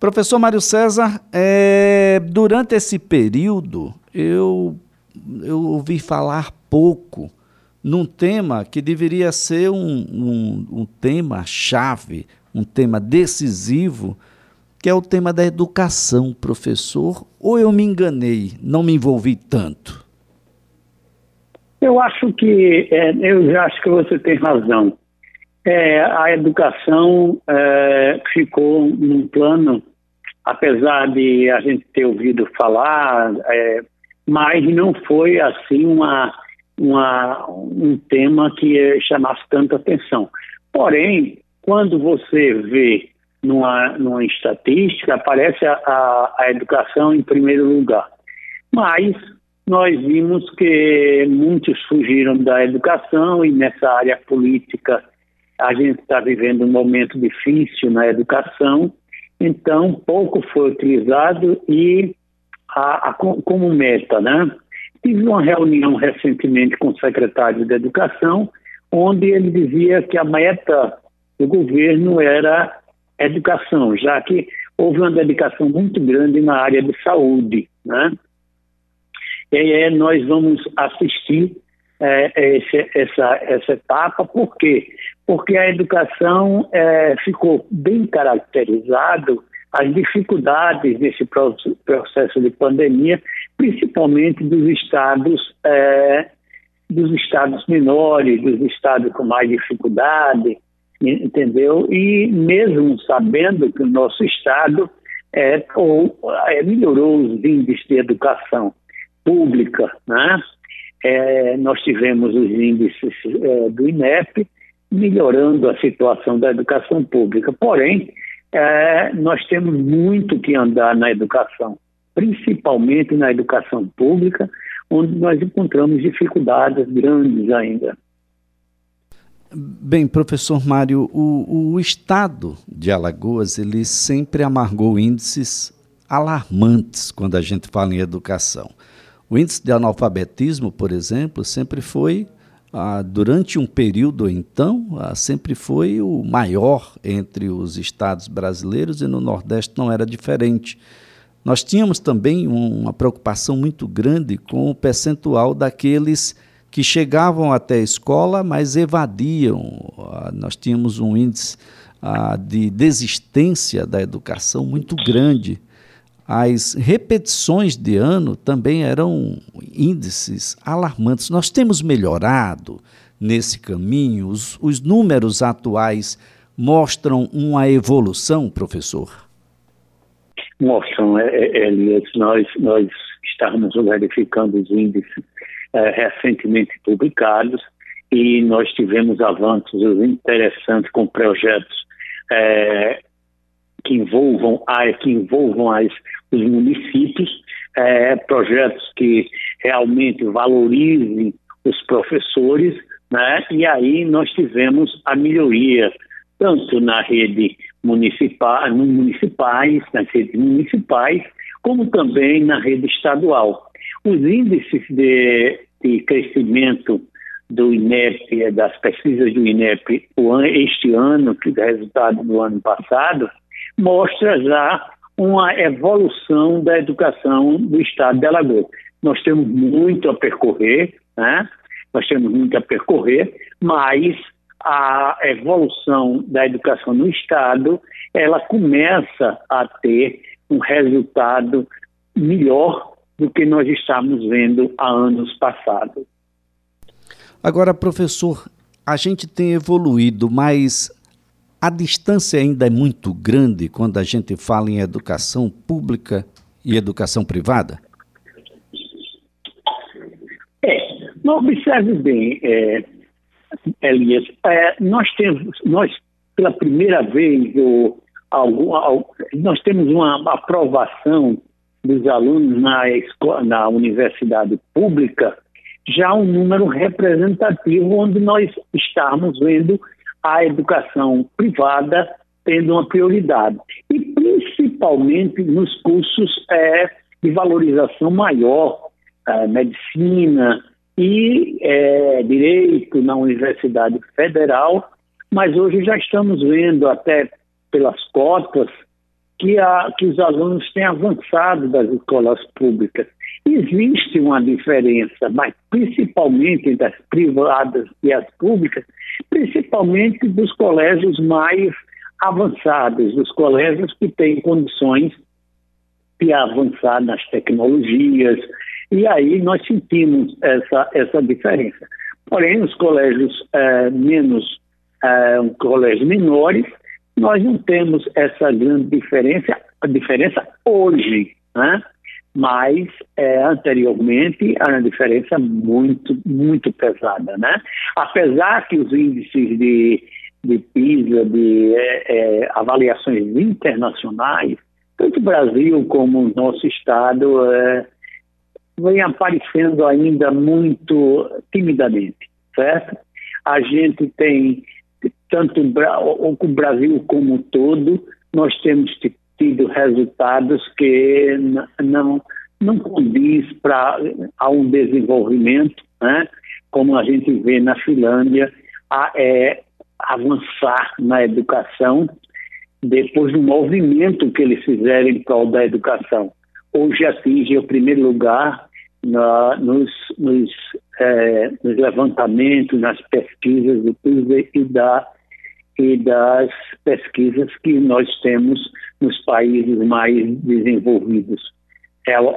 Professor Mário César, é, durante esse período eu, eu ouvi falar pouco num tema que deveria ser um, um, um tema chave, um tema decisivo, que é o tema da educação, professor. Ou eu me enganei, não me envolvi tanto? Eu acho que, é, eu acho que você tem razão. É, a educação é, ficou num plano apesar de a gente ter ouvido falar, é, mas não foi assim uma, uma, um tema que chamasse tanta atenção. Porém, quando você vê numa, numa estatística, aparece a, a, a educação em primeiro lugar. Mas nós vimos que muitos fugiram da educação e nessa área política a gente está vivendo um momento difícil na educação então pouco foi utilizado e a, a, como meta, né? Tive uma reunião recentemente com o secretário de Educação, onde ele dizia que a meta do governo era educação, já que houve uma dedicação muito grande na área de saúde, né? E aí nós vamos assistir é, esse, essa, essa etapa, por quê? Porque a educação é, ficou bem caracterizado as dificuldades desse processo de pandemia, principalmente dos estados é, dos estados menores, dos estados com mais dificuldade, entendeu? E mesmo sabendo que o nosso estado é, ou, é, melhorou os índices de educação pública, né? é, nós tivemos os índices é, do INEP melhorando a situação da educação pública. Porém, é, nós temos muito que andar na educação, principalmente na educação pública, onde nós encontramos dificuldades grandes ainda. Bem, professor Mário, o, o estado de Alagoas ele sempre amargou índices alarmantes quando a gente fala em educação. O índice de analfabetismo, por exemplo, sempre foi, ah, durante um período então, ah, sempre foi o maior entre os estados brasileiros e no Nordeste não era diferente. Nós tínhamos também uma preocupação muito grande com o percentual daqueles que chegavam até a escola, mas evadiam. Ah, nós tínhamos um índice ah, de desistência da educação muito grande. As repetições de ano também eram índices alarmantes. Nós temos melhorado nesse caminho? Os, os números atuais mostram uma evolução, professor? Mostram, é, é, Elias. Nós, nós estamos verificando os índices é, recentemente publicados e nós tivemos avanços interessantes com projetos é, que envolvam, que envolvam as, os municípios, é, projetos que realmente valorizem os professores, né? e aí nós tivemos a melhoria tanto na rede municipal, no municipais, nas redes municipais, como também na rede estadual. Os índices de, de crescimento do INEP, das pesquisas do INEP este ano, que é resultado do ano passado, mostra já uma evolução da educação do estado de Alagoas. Nós temos muito a percorrer, né? nós temos muito a percorrer, mas a evolução da educação no estado, ela começa a ter um resultado melhor do que nós estamos vendo há anos passados. Agora, professor, a gente tem evoluído, mas a distância ainda é muito grande quando a gente fala em educação pública e educação privada? É, observe bem, é, Elias, é, nós temos, nós pela primeira vez, ou, nós temos uma aprovação dos alunos na, escola, na universidade pública, já um número representativo, onde nós estamos vendo a educação privada tendo uma prioridade. E principalmente nos cursos é, de valorização maior, é, medicina e é, direito na Universidade Federal, mas hoje já estamos vendo até pelas cotas que, a, que os alunos têm avançado das escolas públicas. Existe uma diferença, mas principalmente entre as privadas e as públicas, principalmente dos colégios mais avançados, dos colégios que têm condições de avançar nas tecnologias, e aí nós sentimos essa, essa diferença. Porém, os colégios é, menos, é, colégios menores, nós não temos essa grande diferença, a diferença hoje, né? Mas é, anteriormente era uma diferença muito, muito pesada, né? Apesar que os índices de, de PISA, de é, é, avaliações internacionais, tanto o Brasil como o nosso estado é, vem aparecendo ainda muito timidamente, certo? A gente tem tanto o Brasil como todo, nós temos tido resultados que não não condiz para a um desenvolvimento, né? como a gente vê na Finlândia, a, é, avançar na educação depois do movimento que eles fizeram em prol da educação. Hoje atinge o primeiro lugar na, nos, nos, é, nos, levantamentos, nas pesquisas do PISA e da e das pesquisas que nós temos nos países mais desenvolvidos. Ela,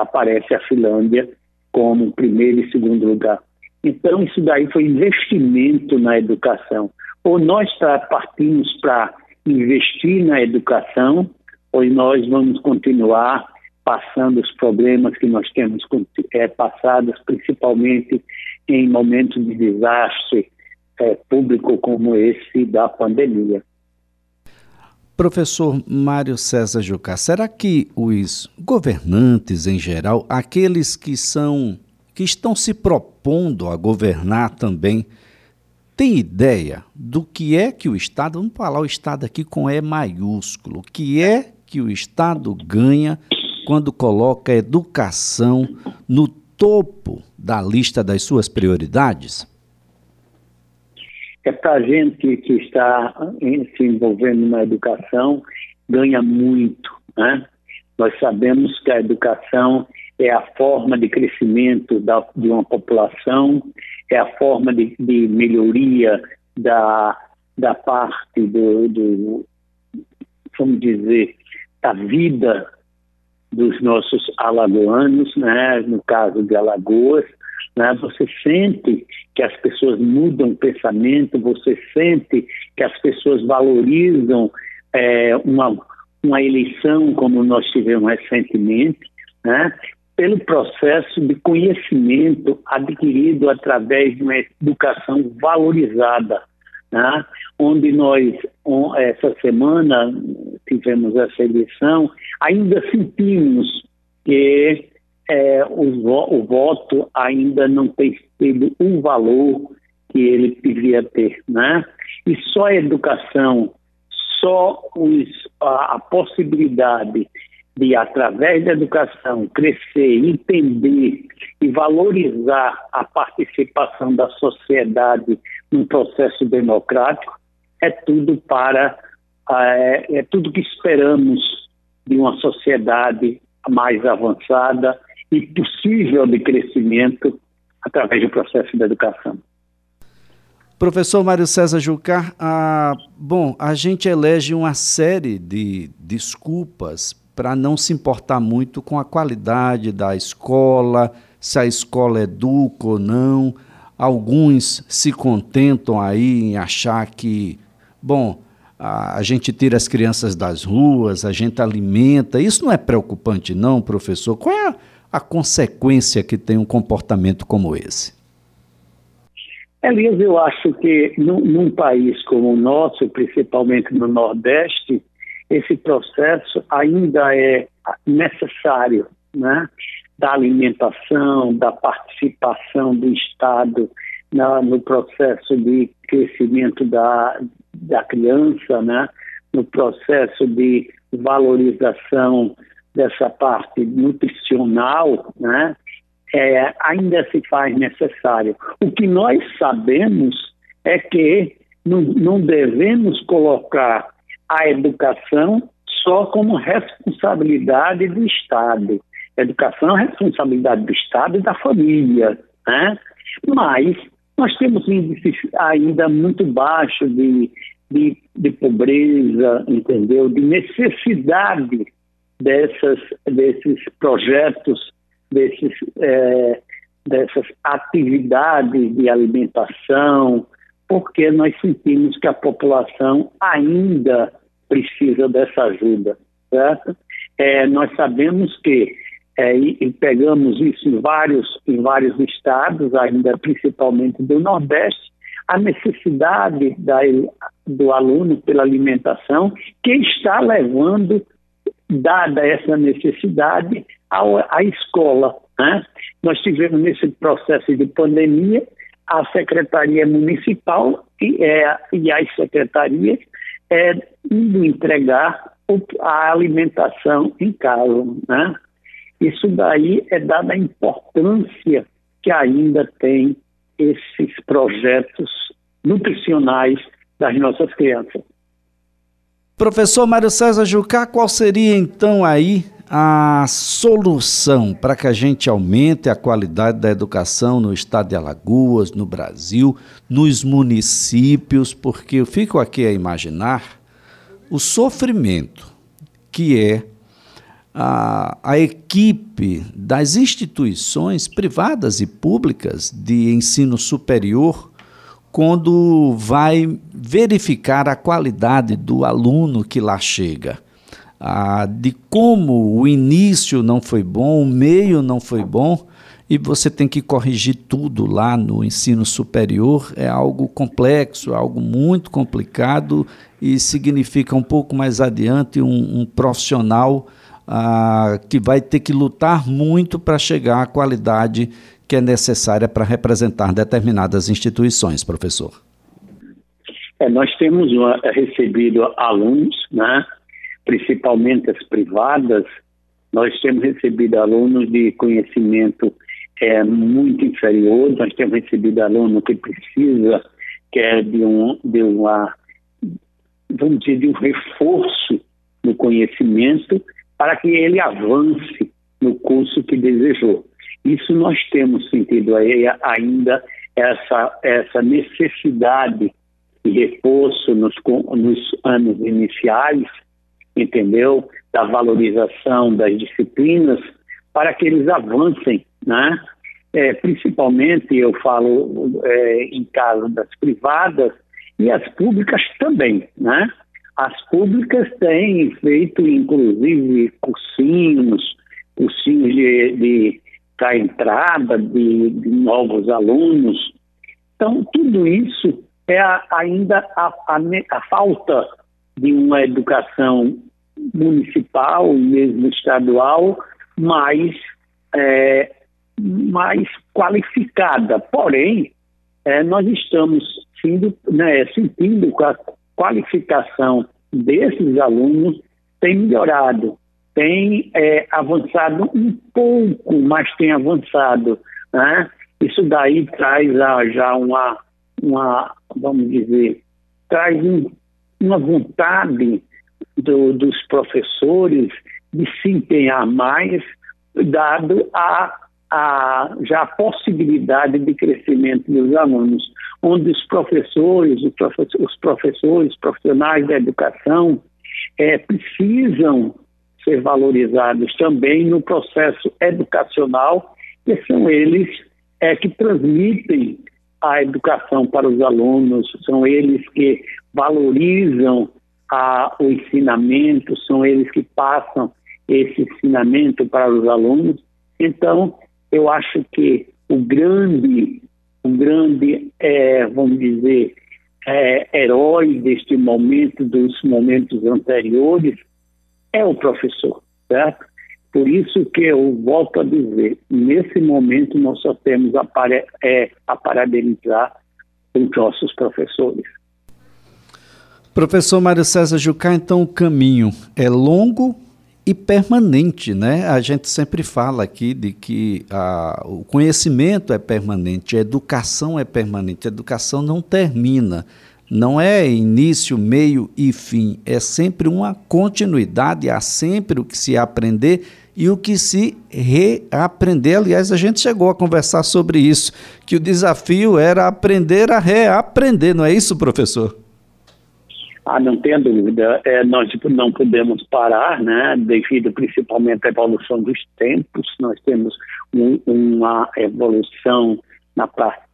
aparece a Finlândia como primeiro e segundo lugar. Então, isso daí foi investimento na educação. Ou nós partimos para investir na educação, ou nós vamos continuar passando os problemas que nós temos é, passados, principalmente em momentos de desastre é, público como esse da pandemia. Professor Mário César Jucá, será que os governantes em geral, aqueles que são que estão se propondo a governar também, têm ideia do que é que o Estado, vamos falar o Estado aqui com E maiúsculo, que é que o Estado ganha quando coloca a educação no topo da lista das suas prioridades? É para a gente que está se envolvendo na educação, ganha muito. Né? Nós sabemos que a educação é a forma de crescimento da, de uma população, é a forma de, de melhoria da, da parte do, do, vamos dizer, da vida dos nossos alagoanos, né? no caso de Alagoas, né? Você sente que as pessoas mudam o pensamento, você sente que as pessoas valorizam é, uma, uma eleição como nós tivemos recentemente, né? pelo processo de conhecimento adquirido através de uma educação valorizada, né? onde nós, essa semana, tivemos essa eleição, ainda sentimos que é, o, o, voto ainda não tem tido o valor que ele deveria ter, né? E só a educação, só os, a, a possibilidade de, através da educação, crescer, entender e valorizar a participação da sociedade no processo democrático, é tudo para é, é tudo que esperamos de uma sociedade mais avançada e possível de crescimento através do processo da educação. Professor Mário César Jucar, ah, bom, a gente elege uma série de desculpas para não se importar muito com a qualidade da escola, se a escola educa ou não. Alguns se contentam aí em achar que, bom, a, gente tira as crianças das ruas, a gente alimenta. Isso não é preocupante, não, professor? Qual é a, a consequência que tem um comportamento como esse? Elias, eu acho que num, num, país como o nosso, principalmente no Nordeste, esse processo ainda é necessário, né? Da alimentação, da participação do Estado na, no processo de crescimento da, da criança, né? No processo de valorização dessa parte nutricional, né, é, ainda se faz necessário. O que nós sabemos é que não, não devemos colocar a educação só como responsabilidade do Estado. Educação é responsabilidade do Estado e da família, né? Mas nós temos índices ainda muito baixos de, de, de pobreza, entendeu? De necessidade dessas, desses projetos, desses, é, dessas atividades de alimentação, porque nós sentimos que a população ainda precisa dessa ajuda, certo? É, nós sabemos que é, e, e, pegamos isso em vários, em vários estados, ainda principalmente do Nordeste, a necessidade da, do aluno pela alimentação, que está levando, dada essa necessidade, à escola. Né? Nós tivemos nesse processo de pandemia a Secretaria Municipal e, é, e as secretarias é, indo entregar a alimentação em casa. Né? Isso daí é dada a importância que ainda tem esses projetos nutricionais das nossas crianças. Professor Mário César Jucá, qual seria então aí a solução para que a gente aumente a qualidade da educação no estado de Alagoas, no Brasil, nos municípios? Porque eu fico aqui a imaginar o sofrimento que é a, a equipe das instituições privadas e públicas de ensino superior quando vai verificar a qualidade do aluno que lá chega. Ah, de como o início não foi bom, o meio não foi bom, e você tem que corrigir tudo lá no ensino superior, é algo complexo, é algo muito complicado e significa um pouco mais adiante um, um profissional ah, que vai ter que lutar muito para chegar à qualidade que é necessária para representar determinadas instituições, professor? É, nós temos uma, recebido alunos, né, principalmente as privadas, nós temos recebido alunos de conhecimento é, muito inferior, nós temos recebido aluno que precisa que é de, um, de uma, vamos dizer, de um reforço no conhecimento para que ele avance no curso que desejou. Isso nós temos sentido aí ainda essa, essa necessidade de reforço nos, nos anos iniciais, entendeu? Da valorização das disciplinas para que eles avancem, né? É, principalmente eu falo é, em caso das privadas e as públicas também, né? As públicas têm feito, inclusive, cursinhos, cursinhos de, de para entrada de, de, novos alunos. Então, tudo isso é a, ainda a, a, a, falta de uma educação municipal, mesmo estadual, mais, é, mais qualificada. Porém, é, nós estamos sendo, né, sentindo com a qualificação desses alunos tem melhorado, tem é, avançado um pouco, mas tem avançado. Né? Isso daí traz já uma, uma, vamos dizer, traz um, uma vontade do, dos professores de se empenhar mais, dado a, a já a possibilidade de crescimento dos alunos onde os professores, os professores, profissionais da educação, é, precisam ser valorizados também no processo educacional, que são eles é, que transmitem a educação para os alunos, são eles que valorizam a, o ensinamento, são eles que passam esse ensinamento para os alunos. Então, eu acho que o grande um grande, é, vamos dizer, é, herói deste momento, dos momentos anteriores, é o professor, certo? Por isso que eu volto a dizer, nesse momento nós só temos a, é, a parabenizar os nossos professores. Professor Mário César Jucá, então o caminho é longo e permanente, né? A gente sempre fala aqui de que a, o conhecimento é permanente, a educação é permanente, a educação não termina não é início, meio e fim, é sempre uma continuidade, há sempre o que se aprender e o que se reaprender. Aliás, a gente chegou a conversar sobre isso, que o desafio era aprender a reaprender, não é isso, professor? Ah, não tenha dúvida. É, nós não podemos parar, né, devido principalmente à evolução dos tempos. Nós temos um, uma evolução na,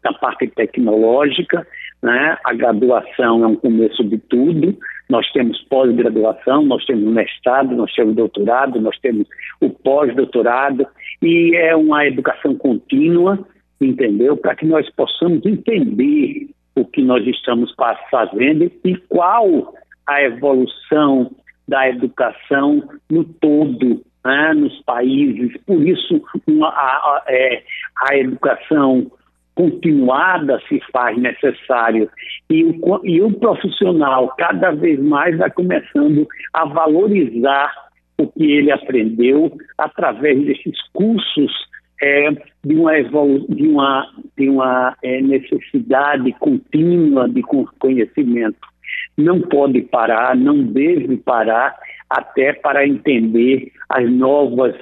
na parte tecnológica né? A graduação é um começo de tudo. Nós temos pós-graduação, nós temos mestrado, nós temos doutorado, nós temos o pós-doutorado e é uma educação contínua, entendeu? Para que nós possamos entender o que nós estamos fazendo e qual a evolução da educação no todo, né, nos países. Por isso, uma, a, a, é, a educação continuada se faz necessário e o, e o profissional cada vez mais vai começando a valorizar o que ele aprendeu através desses cursos é, de uma, de uma, de uma é, necessidade contínua de conhecimento. Não pode parar, não deve parar, até para entender as novas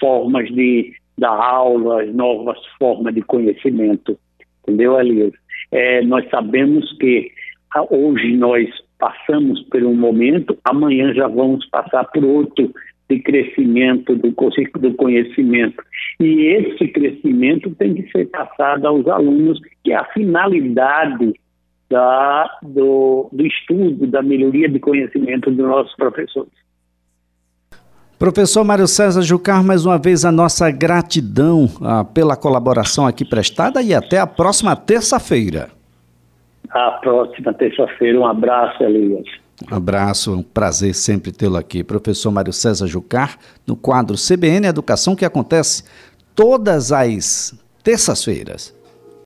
formas de da aula, as novas formas de conhecimento. Entendeu, Elias? É, nós sabemos que ah, hoje nós passamos por um momento, amanhã já vamos passar por outro de crescimento do, do conhecimento. E esse crescimento tem que ser passado aos alunos, que é a finalidade da, do, do estudo, da melhoria de conhecimento dos nossos professores. Professor Mário César Jucar, mais uma vez a nossa gratidão ah, pela colaboração aqui prestada e até a próxima terça-feira. A próxima terça-feira. Um abraço, Elias. Um abraço, um prazer sempre tê-lo aqui. Professor Mário César Jucar, no quadro CBN Educação, que acontece todas as terças-feiras.